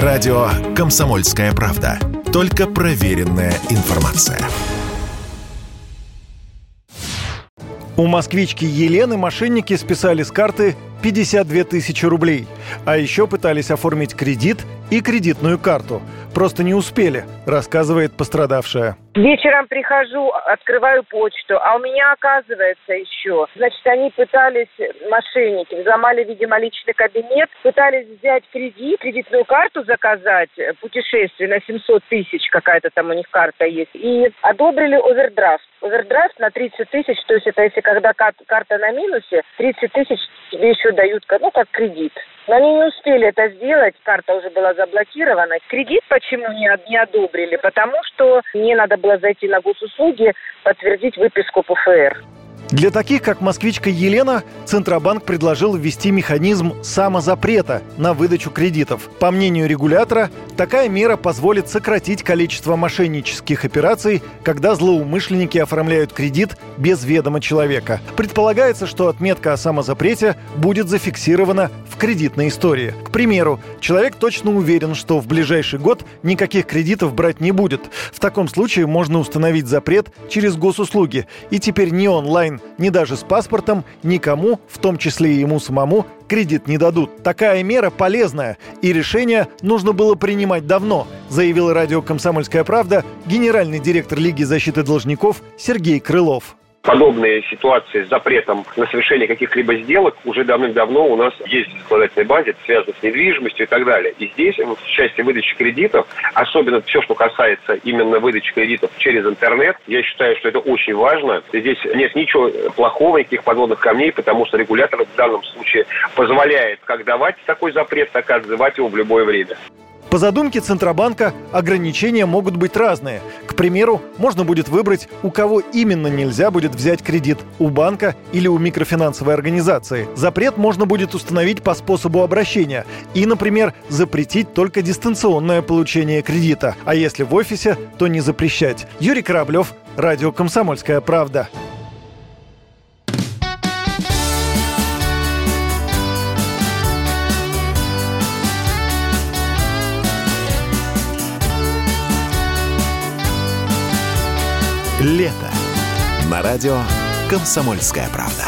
Радио «Комсомольская правда». Только проверенная информация. У москвички Елены мошенники списали с карты 52 тысячи рублей. А еще пытались оформить кредит и кредитную карту. Просто не успели, рассказывает пострадавшая. Вечером прихожу, открываю почту, а у меня оказывается еще. Значит, они пытались, мошенники, взломали, видимо, личный кабинет, пытались взять кредит, кредитную карту заказать, путешествие на 700 тысяч, какая-то там у них карта есть, и одобрили овердрафт. Овердрафт на 30 тысяч, то есть это если когда карта на минусе, 30 тысяч тебе еще дают, ну, как кредит. Но они не успели это сделать, карта уже была заблокирована. Кредит почему не, не одобрили? Потому что мне надо было зайти на госуслуги, подтвердить выписку ПФР. Для таких, как москвичка Елена, Центробанк предложил ввести механизм самозапрета на выдачу кредитов. По мнению регулятора, такая мера позволит сократить количество мошеннических операций, когда злоумышленники оформляют кредит без ведома человека. Предполагается, что отметка о самозапрете будет зафиксирована в кредитной истории. К примеру, человек точно уверен, что в ближайший год никаких кредитов брать не будет. В таком случае можно установить запрет через госуслуги. И теперь не онлайн, ни даже с паспортом никому, в том числе и ему самому, кредит не дадут. Такая мера полезная, и решение нужно было принимать давно, заявил радио «Комсомольская правда» генеральный директор Лиги защиты должников Сергей Крылов подобные ситуации с запретом на совершение каких-либо сделок уже давным-давно у нас есть в законодательной базе, это связано с недвижимостью и так далее. И здесь, в части выдачи кредитов, особенно все, что касается именно выдачи кредитов через интернет, я считаю, что это очень важно. Здесь нет ничего плохого, никаких подводных камней, потому что регулятор в данном случае позволяет как давать такой запрет, так и отзывать его в любое время. По задумке Центробанка ограничения могут быть разные. К примеру, можно будет выбрать, у кого именно нельзя будет взять кредит – у банка или у микрофинансовой организации. Запрет можно будет установить по способу обращения и, например, запретить только дистанционное получение кредита, а если в офисе, то не запрещать. Юрий Кораблев, Радио «Комсомольская правда». Лето. На радио «Комсомольская правда».